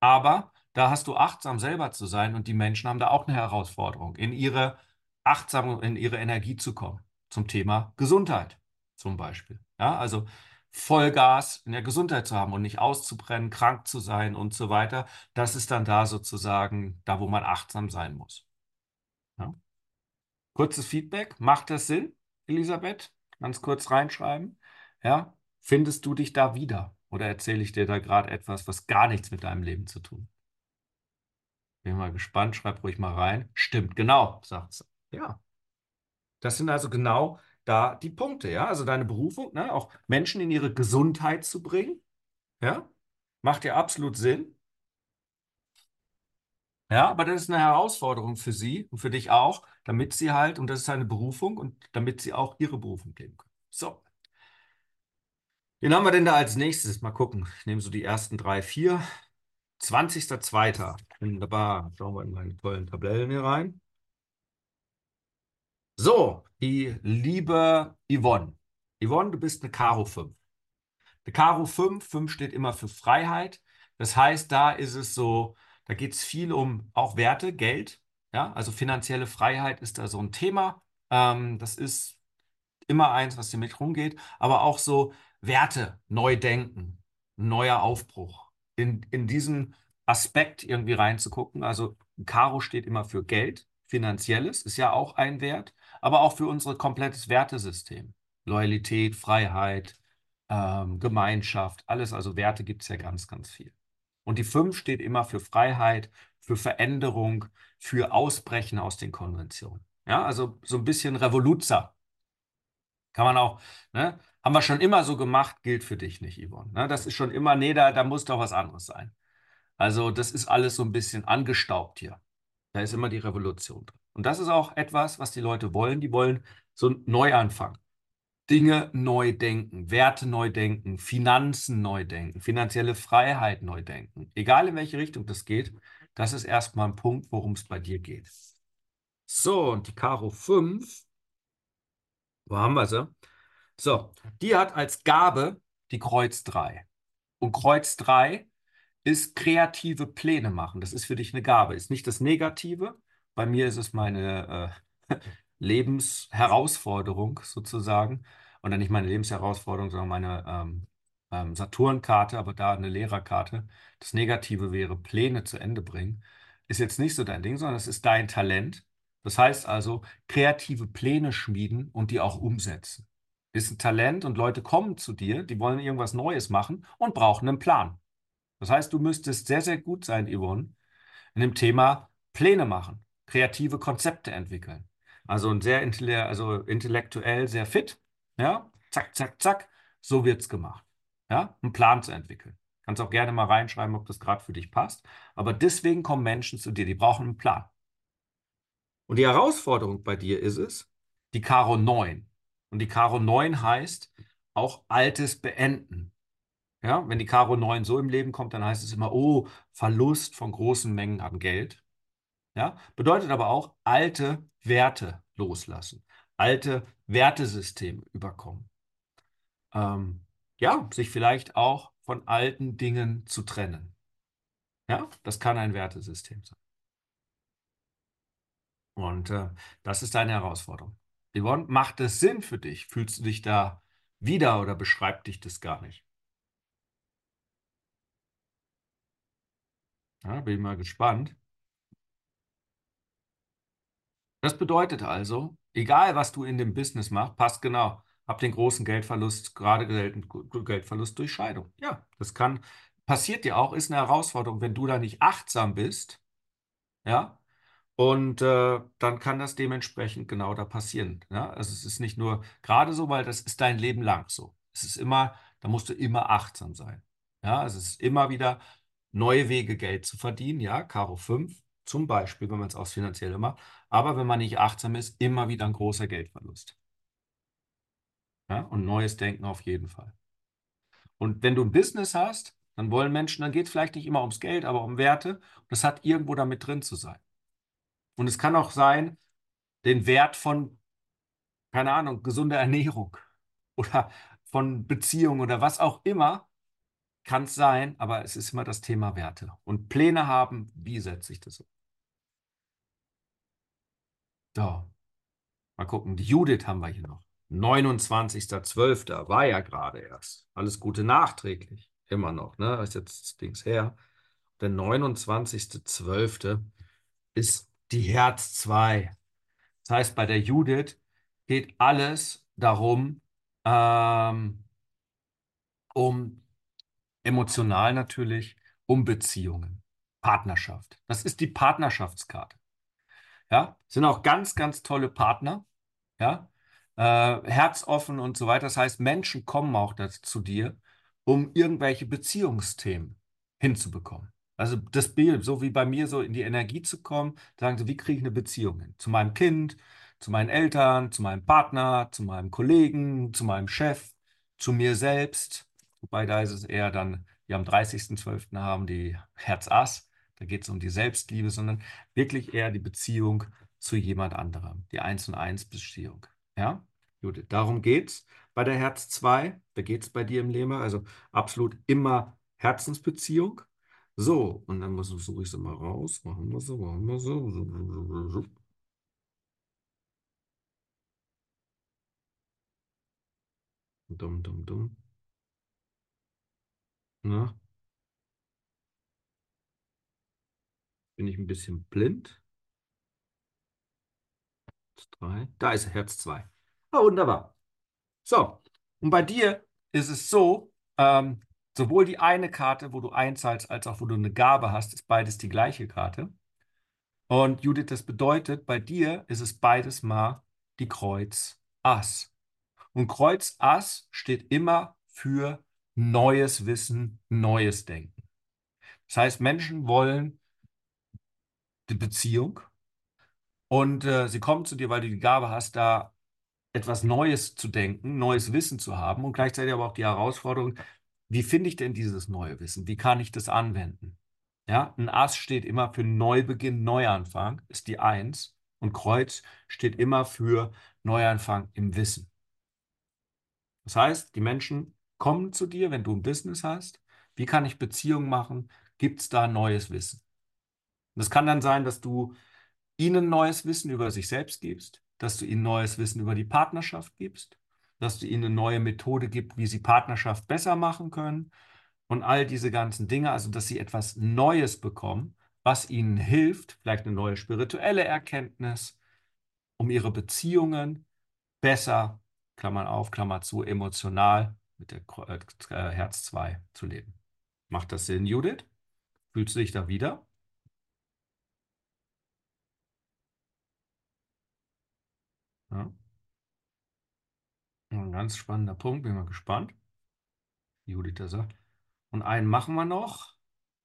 Aber da hast du achtsam selber zu sein und die Menschen haben da auch eine Herausforderung, in ihre achtsam in ihre Energie zu kommen. Zum Thema Gesundheit zum Beispiel. Ja, also Vollgas in der Gesundheit zu haben und nicht auszubrennen, krank zu sein und so weiter. Das ist dann da sozusagen da, wo man achtsam sein muss. Ja. Kurzes Feedback. Macht das Sinn, Elisabeth? Ganz kurz reinschreiben. Ja. Findest du dich da wieder? Oder erzähle ich dir da gerade etwas, was gar nichts mit deinem Leben zu tun? Bin mal gespannt. Schreib ruhig mal rein. Stimmt, genau, sagt sie. Ja. Das sind also genau da die Punkte, ja. Also deine Berufung, ne? auch Menschen in ihre Gesundheit zu bringen, ja, macht ja absolut Sinn. Ja, aber das ist eine Herausforderung für sie und für dich auch, damit sie halt, und das ist eine Berufung und damit sie auch ihre Berufung leben können. So. Wen haben wir denn da als nächstes? Mal gucken. Ich nehme so die ersten drei, vier. 20.02. Wunderbar. Schauen wir in meine tollen Tabellen hier rein. So, die liebe Yvonne. Yvonne, du bist eine Karo 5. Eine Karo 5, 5 steht immer für Freiheit. Das heißt, da ist es so, da geht es viel um auch Werte, Geld. Ja, also finanzielle Freiheit ist da so ein Thema. Ähm, das ist immer eins, was dir mit rumgeht. Aber auch so Werte neu denken, neuer Aufbruch. In, in diesen Aspekt irgendwie reinzugucken. Also Karo steht immer für Geld, finanzielles, ist ja auch ein Wert, aber auch für unser komplettes Wertesystem. Loyalität, Freiheit, ähm, Gemeinschaft, alles, also Werte gibt es ja ganz, ganz viel. Und die 5 steht immer für Freiheit, für Veränderung, für Ausbrechen aus den Konventionen. Ja, also so ein bisschen Revoluzer. Kann man auch, ne? Haben wir schon immer so gemacht, gilt für dich nicht, Yvonne. Ne? Das ist schon immer, nee, da, da muss doch was anderes sein. Also das ist alles so ein bisschen angestaubt hier. Da ist immer die Revolution drin. Und das ist auch etwas, was die Leute wollen. Die wollen so einen Neuanfang. Dinge neu denken, Werte neu denken, Finanzen neu denken, finanzielle Freiheit neu denken. Egal in welche Richtung das geht, das ist erstmal ein Punkt, worum es bei dir geht. So, und die Karo 5, wo haben wir sie? So, die hat als Gabe die Kreuz 3. Und Kreuz 3 ist kreative Pläne machen. Das ist für dich eine Gabe. Ist nicht das Negative. Bei mir ist es meine äh, Lebensherausforderung sozusagen. Oder nicht meine Lebensherausforderung, sondern meine ähm, ähm, Saturnkarte, aber da eine Lehrerkarte. Das Negative wäre Pläne zu Ende bringen. Ist jetzt nicht so dein Ding, sondern es ist dein Talent. Das heißt also, kreative Pläne schmieden und die auch umsetzen. Ist ein Talent und Leute kommen zu dir, die wollen irgendwas Neues machen und brauchen einen Plan. Das heißt, du müsstest sehr, sehr gut sein, Yvonne, in dem Thema Pläne machen, kreative Konzepte entwickeln. Also ein sehr intelle also intellektuell sehr fit, ja, zack, zack, zack, so wird es gemacht. Ja, einen Plan zu entwickeln. Kannst auch gerne mal reinschreiben, ob das gerade für dich passt. Aber deswegen kommen Menschen zu dir, die brauchen einen Plan. Und die Herausforderung bei dir ist es, die Karo 9. Und die Karo 9 heißt auch Altes beenden. Ja, wenn die Karo 9 so im Leben kommt, dann heißt es immer, oh, Verlust von großen Mengen an Geld. Ja, bedeutet aber auch alte Werte loslassen, alte Wertesysteme überkommen. Ähm, ja, sich vielleicht auch von alten Dingen zu trennen. Ja, das kann ein Wertesystem sein. Und äh, das ist deine Herausforderung. Yvonne, macht es Sinn für dich? Fühlst du dich da wieder oder beschreibt dich das gar nicht? Ja, bin mal gespannt. Das bedeutet also, egal was du in dem Business machst, passt genau. Hab den großen Geldverlust, gerade Geldverlust durch Scheidung. Ja, das kann, passiert dir auch, ist eine Herausforderung, wenn du da nicht achtsam bist. Ja, und äh, dann kann das dementsprechend genau da passieren. Ja? Also es ist nicht nur gerade so, weil das ist dein Leben lang so. Es ist immer, da musst du immer achtsam sein. Ja, also es ist immer wieder neue Wege, Geld zu verdienen, ja, Karo 5 zum Beispiel, wenn man es aufs Finanzielle macht. Aber wenn man nicht achtsam ist, immer wieder ein großer Geldverlust. Ja, und neues Denken auf jeden Fall. Und wenn du ein Business hast, dann wollen Menschen, dann geht es vielleicht nicht immer ums Geld, aber um Werte. Das hat irgendwo damit drin zu sein. Und es kann auch sein, den Wert von, keine Ahnung, gesunder Ernährung oder von Beziehung oder was auch immer kann es sein, aber es ist immer das Thema Werte. Und Pläne haben, wie setze ich das um? So, mal gucken. Die Judith haben wir hier noch. 29.12. war ja gerade erst. Alles Gute nachträglich. Immer noch, ne? Ist jetzt das Dings her. Der 29.12. ist die Herz 2. Das heißt, bei der Judith geht alles darum, ähm, um Emotional natürlich um Beziehungen, Partnerschaft. Das ist die Partnerschaftskarte. Ja, sind auch ganz, ganz tolle Partner. Ja, äh, herzoffen und so weiter. Das heißt, Menschen kommen auch das, zu dir, um irgendwelche Beziehungsthemen hinzubekommen. Also das Bild, so wie bei mir so in die Energie zu kommen, sagen sie, wie kriege ich eine Beziehung hin? Zu meinem Kind, zu meinen Eltern, zu meinem Partner, zu meinem Kollegen, zu meinem Chef, zu mir selbst. Wobei da ist es eher dann, wir am 30.12. haben die Herz Ass, da geht es um die Selbstliebe, sondern wirklich eher die Beziehung zu jemand anderem, die Eins und Eins Beziehung. Ja, Judith, darum geht es bei der Herz 2, da geht es bei dir im Leben, also absolut immer Herzensbeziehung. So, und dann suche ich sie mal raus. Machen wir so, machen wir so. Dumm, dumm, dumm. Ne? Bin ich ein bisschen blind? Drei. Da ist Herz 2. Ah, wunderbar. So, und bei dir ist es so, ähm, sowohl die eine Karte, wo du einzahlst, als auch wo du eine Gabe hast, ist beides die gleiche Karte. Und Judith, das bedeutet, bei dir ist es beides mal die Kreuz Ass. Und Kreuz Ass steht immer für neues Wissen, neues Denken. Das heißt, Menschen wollen die Beziehung und äh, sie kommen zu dir, weil du die Gabe hast, da etwas Neues zu denken, neues Wissen zu haben und gleichzeitig aber auch die Herausforderung, wie finde ich denn dieses neue Wissen? Wie kann ich das anwenden? Ja, ein Ass steht immer für Neubeginn, Neuanfang, ist die Eins. Und Kreuz steht immer für Neuanfang im Wissen. Das heißt, die Menschen kommen zu dir, wenn du ein Business hast. Wie kann ich Beziehungen machen? Gibt es da neues Wissen? Und es kann dann sein, dass du ihnen neues Wissen über sich selbst gibst, dass du ihnen neues Wissen über die Partnerschaft gibst, dass du ihnen eine neue Methode gibst, wie sie Partnerschaft besser machen können und all diese ganzen Dinge, also dass sie etwas Neues bekommen, was ihnen hilft, vielleicht eine neue spirituelle Erkenntnis, um ihre Beziehungen besser, Klammern auf, Klammer zu, emotional mit der äh, Herz 2 zu leben. Macht das Sinn, Judith? Fühlst du dich da wieder? Ja. Ein ganz spannender Punkt, bin mal gespannt. Judith da sagt. Und einen machen wir noch.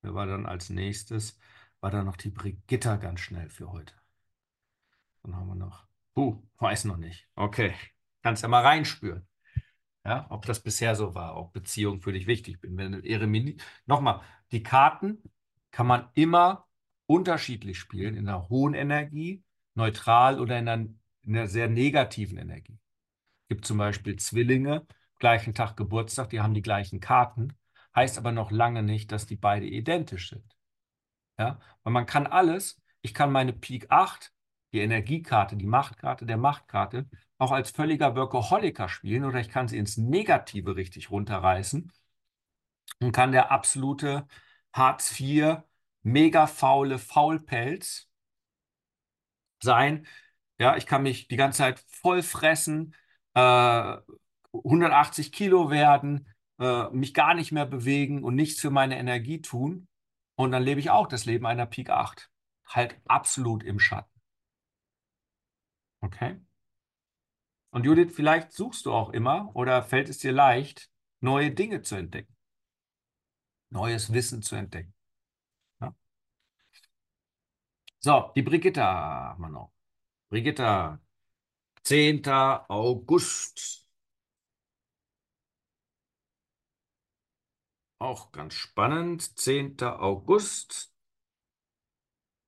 Wer war dann als nächstes? War da noch die Brigitta ganz schnell für heute. Dann haben wir noch. Puh, weiß noch nicht. Okay. Kannst ja mal reinspüren. Ja, ob das bisher so war, ob Beziehung für dich wichtig bin. Wenn Eremini, nochmal, die Karten kann man immer unterschiedlich spielen, in einer hohen Energie, neutral oder in einer, in einer sehr negativen Energie. Es gibt zum Beispiel Zwillinge, gleichen Tag Geburtstag, die haben die gleichen Karten heißt aber noch lange nicht, dass die beide identisch sind. Ja, weil man kann alles, ich kann meine Peak 8, die Energiekarte, die Machtkarte der Machtkarte, auch als völliger Workaholiker spielen oder ich kann sie ins Negative richtig runterreißen und kann der absolute Hartz IV, mega faule Faulpelz sein. Ja, ich kann mich die ganze Zeit voll fressen, äh, 180 Kilo werden, äh, mich gar nicht mehr bewegen und nichts für meine Energie tun. Und dann lebe ich auch das Leben einer Peak 8. Halt absolut im Schatten. Okay? Und Judith, vielleicht suchst du auch immer oder fällt es dir leicht, neue Dinge zu entdecken. Neues Wissen zu entdecken. Ja? So, die Brigitta haben wir noch. Brigitta, 10. August. Auch ganz spannend. 10. August.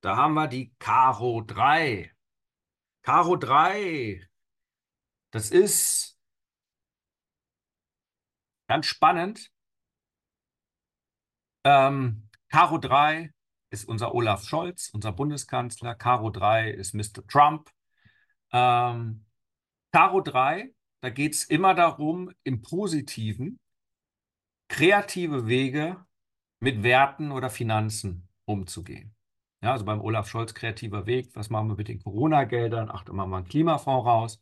Da haben wir die Karo 3. Karo 3. Das ist ganz spannend. Ähm, Karo 3 ist unser Olaf Scholz, unser Bundeskanzler. Karo 3 ist Mr. Trump. Ähm, Karo 3, da geht es immer darum, im Positiven kreative Wege mit Werten oder Finanzen umzugehen. Ja, also beim Olaf Scholz kreativer Weg, was machen wir mit den Corona-Geldern? Ach, da machen wir einen Klimafonds raus.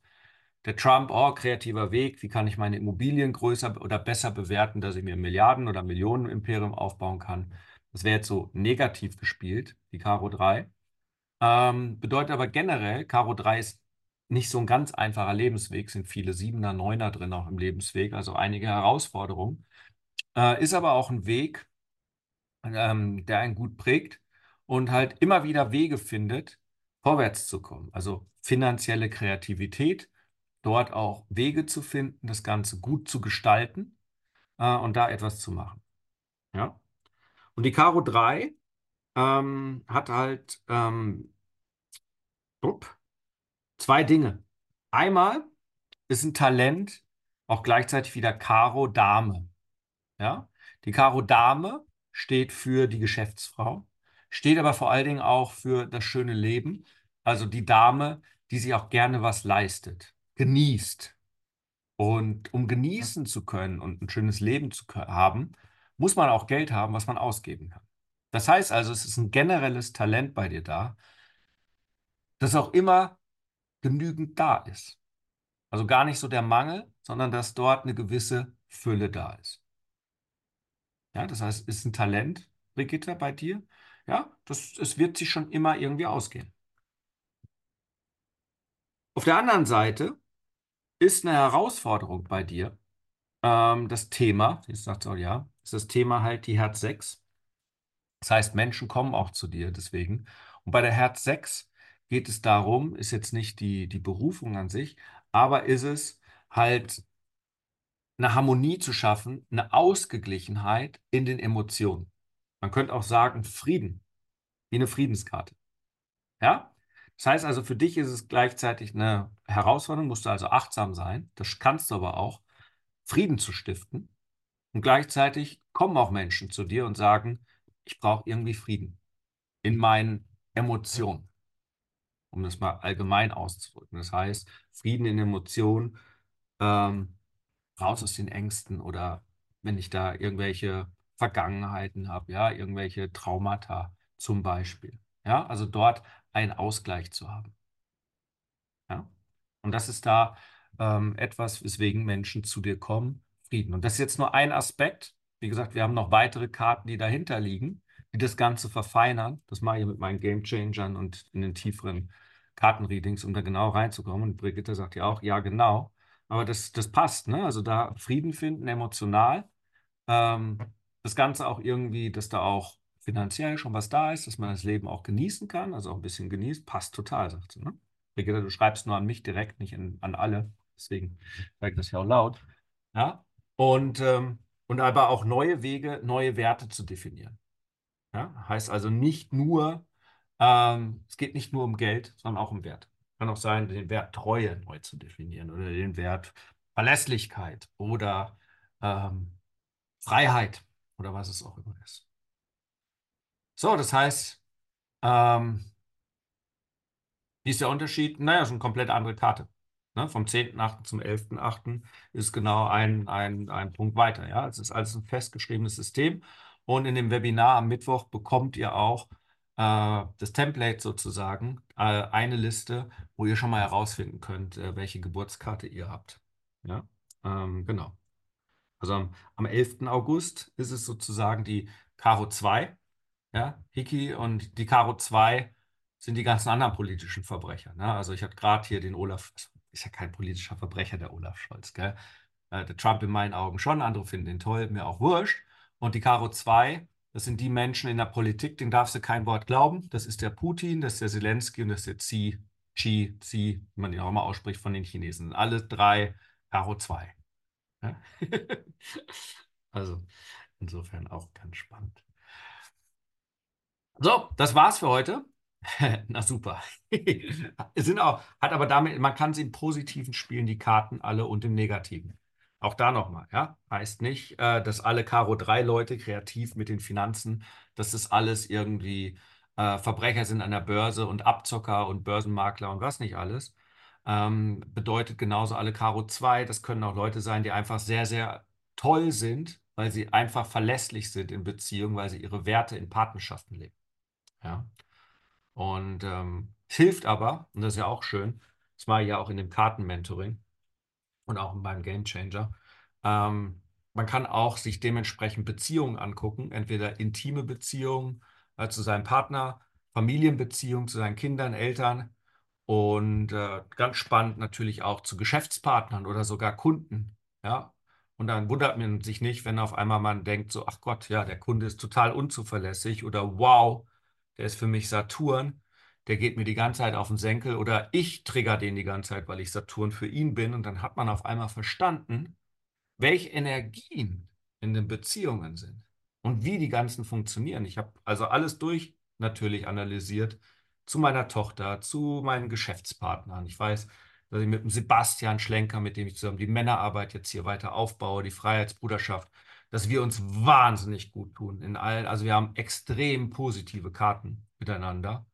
Der Trump, oh, kreativer Weg, wie kann ich meine Immobilien größer oder besser bewerten, dass ich mir Milliarden- oder Millionen-Imperium aufbauen kann. Das wäre jetzt so negativ gespielt, die Karo 3. Ähm, bedeutet aber generell, Karo 3 ist nicht so ein ganz einfacher Lebensweg, sind viele Siebener, Neuner drin auch im Lebensweg, also einige Herausforderungen. Äh, ist aber auch ein Weg, ähm, der einen gut prägt und halt immer wieder Wege findet, vorwärts zu kommen. Also finanzielle Kreativität, dort auch Wege zu finden, das Ganze gut zu gestalten äh, und da etwas zu machen. Ja. Und die Karo 3 ähm, hat halt ähm, zwei Dinge. Einmal ist ein Talent auch gleichzeitig wieder Karo Dame. Ja? Die Karo Dame steht für die Geschäftsfrau, steht aber vor allen Dingen auch für das schöne Leben. Also die Dame, die sich auch gerne was leistet, genießt. Und um genießen zu können und ein schönes Leben zu haben, muss man auch Geld haben, was man ausgeben kann. Das heißt also, es ist ein generelles Talent bei dir da, dass auch immer genügend da ist. Also gar nicht so der Mangel, sondern dass dort eine gewisse Fülle da ist. Ja, das heißt, ist ein Talent, Brigitte, bei dir. Ja, das, es wird sich schon immer irgendwie ausgehen. Auf der anderen Seite ist eine Herausforderung bei dir ähm, das Thema, jetzt sagt sie auch ja, ist das Thema halt die Herz 6. Das heißt, Menschen kommen auch zu dir deswegen. Und bei der Herz 6 geht es darum, ist jetzt nicht die, die Berufung an sich, aber ist es halt eine Harmonie zu schaffen, eine Ausgeglichenheit in den Emotionen. Man könnte auch sagen Frieden, wie eine Friedenskarte. Ja? Das heißt also, für dich ist es gleichzeitig eine Herausforderung, musst du also achtsam sein, das kannst du aber auch, Frieden zu stiften. Und gleichzeitig kommen auch Menschen zu dir und sagen, ich brauche irgendwie Frieden in meinen Emotionen, um das mal allgemein auszudrücken. Das heißt, Frieden in Emotionen, ähm, raus aus den Ängsten oder wenn ich da irgendwelche Vergangenheiten habe, ja, irgendwelche Traumata zum Beispiel. Ja, also dort einen Ausgleich zu haben. Ja, und das ist da ähm, etwas, weswegen Menschen zu dir kommen, Frieden. Und das ist jetzt nur ein Aspekt. Wie gesagt, wir haben noch weitere Karten, die dahinter liegen, die das Ganze verfeinern. Das mache ich mit meinen Game Changern und in den tieferen Kartenreadings, um da genau reinzukommen. Und Brigitte sagt ja auch, ja, genau. Aber das, das passt, ne? Also da Frieden finden, emotional. Ähm, das Ganze auch irgendwie, dass da auch finanziell schon was da ist, dass man das Leben auch genießen kann, also auch ein bisschen genießt, passt total, sagt sie. Ne? Brigitte, du schreibst nur an mich direkt, nicht in, an alle. Deswegen sage ich das ja auch laut. Ja? Und, ähm, und aber auch neue Wege, neue Werte zu definieren. Ja? Heißt also nicht nur, ähm, es geht nicht nur um Geld, sondern auch um Wert. Kann auch sein, den Wert Treue neu zu definieren oder den Wert Verlässlichkeit oder ähm, Freiheit oder was es auch immer ist. So, das heißt, ähm, wie ist der Unterschied? Naja, ist eine komplett andere Karte. Ne? Vom 10.8. zum 11.8. ist genau ein, ein, ein Punkt weiter. Ja? Es ist alles ein festgeschriebenes System. Und in dem Webinar am Mittwoch bekommt ihr auch äh, das Template sozusagen, äh, eine Liste, wo ihr schon mal herausfinden könnt, äh, welche Geburtskarte ihr habt. Ja? Ähm, genau. Also am, am 11. August ist es sozusagen die Karo 2, ja, Hiki und die Karo 2 sind die ganzen anderen politischen Verbrecher. Ne? Also ich hatte gerade hier den Olaf, ist ja kein politischer Verbrecher, der Olaf Scholz, gell? Äh, der Trump in meinen Augen schon, andere finden ihn toll, mir auch wurscht. Und die Karo 2, das sind die Menschen in der Politik, denen darfst du kein Wort glauben. Das ist der Putin, das ist der Zelensky und das ist der Xi, Xi, Xi, wie man ihn auch immer ausspricht von den Chinesen. Alle drei Karo 2. Ja? also insofern auch ganz spannend. So, das war's für heute. Na super. sind auch, hat aber damit, man kann sie im Positiven spielen, die Karten alle und im Negativen. Auch da nochmal, ja. Heißt nicht, äh, dass alle Karo 3 Leute kreativ mit den Finanzen, dass das alles irgendwie äh, Verbrecher sind an der Börse und Abzocker und Börsenmakler und was nicht alles. Ähm, bedeutet genauso alle Karo 2, das können auch Leute sein, die einfach sehr, sehr toll sind, weil sie einfach verlässlich sind in Beziehungen, weil sie ihre Werte in Partnerschaften leben. Ja. Und ähm, hilft aber, und das ist ja auch schön, das war ja auch in dem Kartenmentoring und auch beim Game Changer, ähm, man kann auch sich dementsprechend Beziehungen angucken, entweder intime Beziehungen äh, zu seinem Partner, Familienbeziehungen zu seinen Kindern, Eltern und äh, ganz spannend natürlich auch zu Geschäftspartnern oder sogar Kunden. Ja, und dann wundert man sich nicht, wenn auf einmal man denkt, so, ach Gott, ja, der Kunde ist total unzuverlässig oder wow, der ist für mich Saturn, der geht mir die ganze Zeit auf den Senkel oder ich trigger den die ganze Zeit, weil ich Saturn für ihn bin. Und dann hat man auf einmal verstanden, welche Energien in den Beziehungen sind und wie die ganzen funktionieren. Ich habe also alles durch natürlich analysiert zu meiner Tochter, zu meinen Geschäftspartnern. Ich weiß, dass ich mit dem Sebastian Schlenker, mit dem ich zusammen die Männerarbeit jetzt hier weiter aufbaue, die Freiheitsbruderschaft, dass wir uns wahnsinnig gut tun in allen. Also wir haben extrem positive Karten miteinander.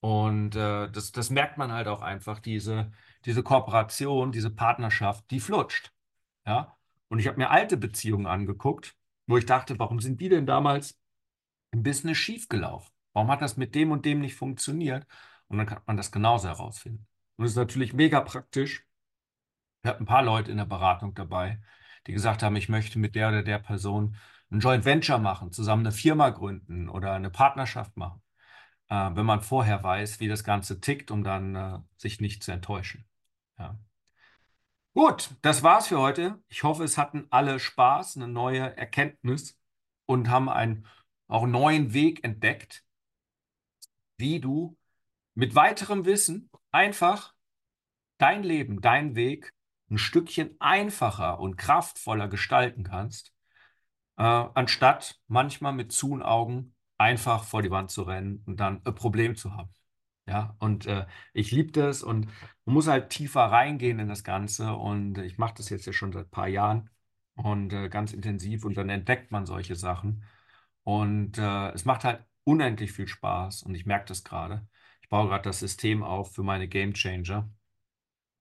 Und äh, das, das merkt man halt auch einfach, diese, diese Kooperation, diese Partnerschaft, die flutscht. Ja? Und ich habe mir alte Beziehungen angeguckt wo ich dachte, warum sind die denn damals im Business schiefgelaufen? Warum hat das mit dem und dem nicht funktioniert? Und dann kann man das genauso herausfinden. Und es ist natürlich mega praktisch. Wir hatten ein paar Leute in der Beratung dabei, die gesagt haben, ich möchte mit der oder der Person ein Joint Venture machen, zusammen eine Firma gründen oder eine Partnerschaft machen, äh, wenn man vorher weiß, wie das Ganze tickt, um dann äh, sich nicht zu enttäuschen. Ja. Gut, das war's für heute. Ich hoffe, es hatten alle Spaß, eine neue Erkenntnis und haben einen auch neuen Weg entdeckt, wie du mit weiterem Wissen einfach dein Leben, dein Weg ein Stückchen einfacher und kraftvoller gestalten kannst, äh, anstatt manchmal mit zu und Augen einfach vor die Wand zu rennen und dann ein Problem zu haben. Ja, und äh, ich liebe das und man muss halt tiefer reingehen in das Ganze und ich mache das jetzt ja schon seit ein paar Jahren und äh, ganz intensiv und dann entdeckt man solche Sachen und äh, es macht halt unendlich viel Spaß und ich merke das gerade. Ich baue gerade das System auf für meine Game Changer,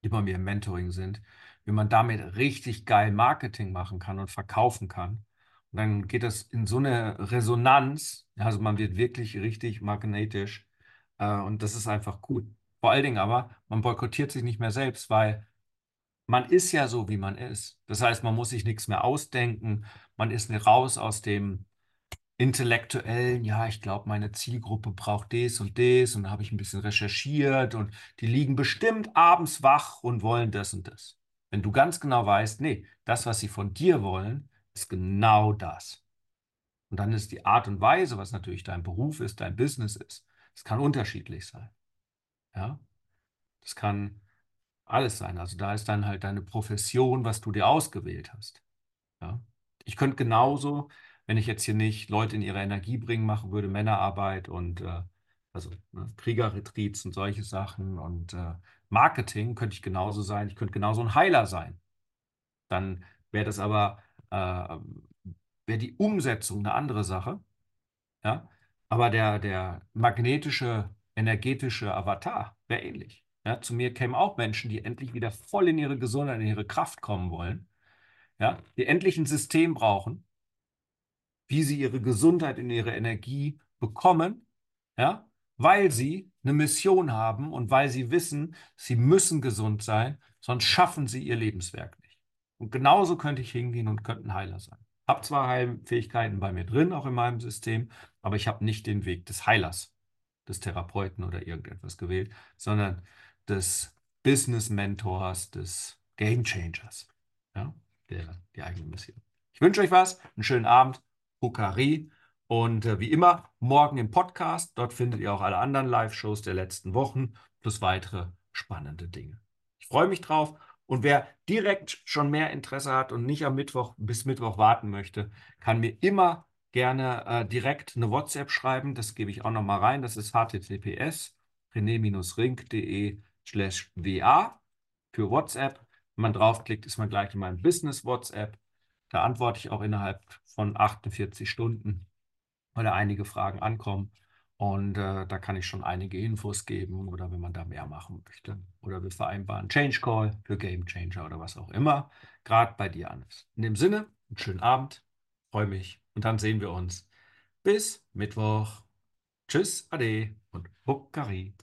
die bei mir im Mentoring sind, wie man damit richtig geil Marketing machen kann und verkaufen kann. Und dann geht das in so eine Resonanz, also man wird wirklich richtig magnetisch äh, und das ist einfach gut. Vor allen Dingen aber, man boykottiert sich nicht mehr selbst, weil man ist ja so, wie man ist. Das heißt, man muss sich nichts mehr ausdenken, man ist raus aus dem intellektuellen, ja, ich glaube, meine Zielgruppe braucht das und das und habe ich ein bisschen recherchiert und die liegen bestimmt abends wach und wollen das und das. Wenn du ganz genau weißt, nee, das, was sie von dir wollen, ist genau das. Und dann ist die Art und Weise, was natürlich dein Beruf ist, dein Business ist, es kann unterschiedlich sein. Ja, das kann alles sein. Also da ist dann halt deine Profession, was du dir ausgewählt hast. Ja, ich könnte genauso wenn ich jetzt hier nicht Leute in ihre Energie bringen machen würde, Männerarbeit und äh, also ne, Kriegerretreats und solche Sachen und äh, Marketing könnte ich genauso sein. Ich könnte genauso ein Heiler sein. Dann wäre das aber, äh, wäre die Umsetzung eine andere Sache. Ja? Aber der, der magnetische, energetische Avatar wäre ähnlich. Ja? Zu mir kämen auch Menschen, die endlich wieder voll in ihre Gesundheit, in ihre Kraft kommen wollen. Ja? Die endlich ein System brauchen, wie sie ihre Gesundheit und ihre Energie bekommen, ja, weil sie eine Mission haben und weil sie wissen, sie müssen gesund sein, sonst schaffen sie ihr Lebenswerk nicht. Und genauso könnte ich hingehen und könnte ein Heiler sein. Habe zwar Heilfähigkeiten bei mir drin, auch in meinem System, aber ich habe nicht den Weg des Heilers, des Therapeuten oder irgendetwas gewählt, sondern des Business Mentors, des Game Changers, ja, der die eigene Mission. Ich wünsche euch was, einen schönen Abend. Bukari. Und äh, wie immer, morgen im Podcast. Dort findet ihr auch alle anderen Live-Shows der letzten Wochen plus weitere spannende Dinge. Ich freue mich drauf. Und wer direkt schon mehr Interesse hat und nicht am Mittwoch bis Mittwoch warten möchte, kann mir immer gerne äh, direkt eine WhatsApp schreiben. Das gebe ich auch noch mal rein. Das ist https rené-rink.de slash wa für WhatsApp. Wenn man draufklickt, ist man gleich in meinem Business WhatsApp. Da antworte ich auch innerhalb von 48 Stunden, weil da einige Fragen ankommen. Und äh, da kann ich schon einige Infos geben oder wenn man da mehr machen möchte. Oder wir vereinbaren Change Call für Game Changer oder was auch immer gerade bei dir an ist. In dem Sinne, einen schönen Abend, freue mich und dann sehen wir uns. Bis Mittwoch. Tschüss, Ade und Bukkari.